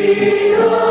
inspiración.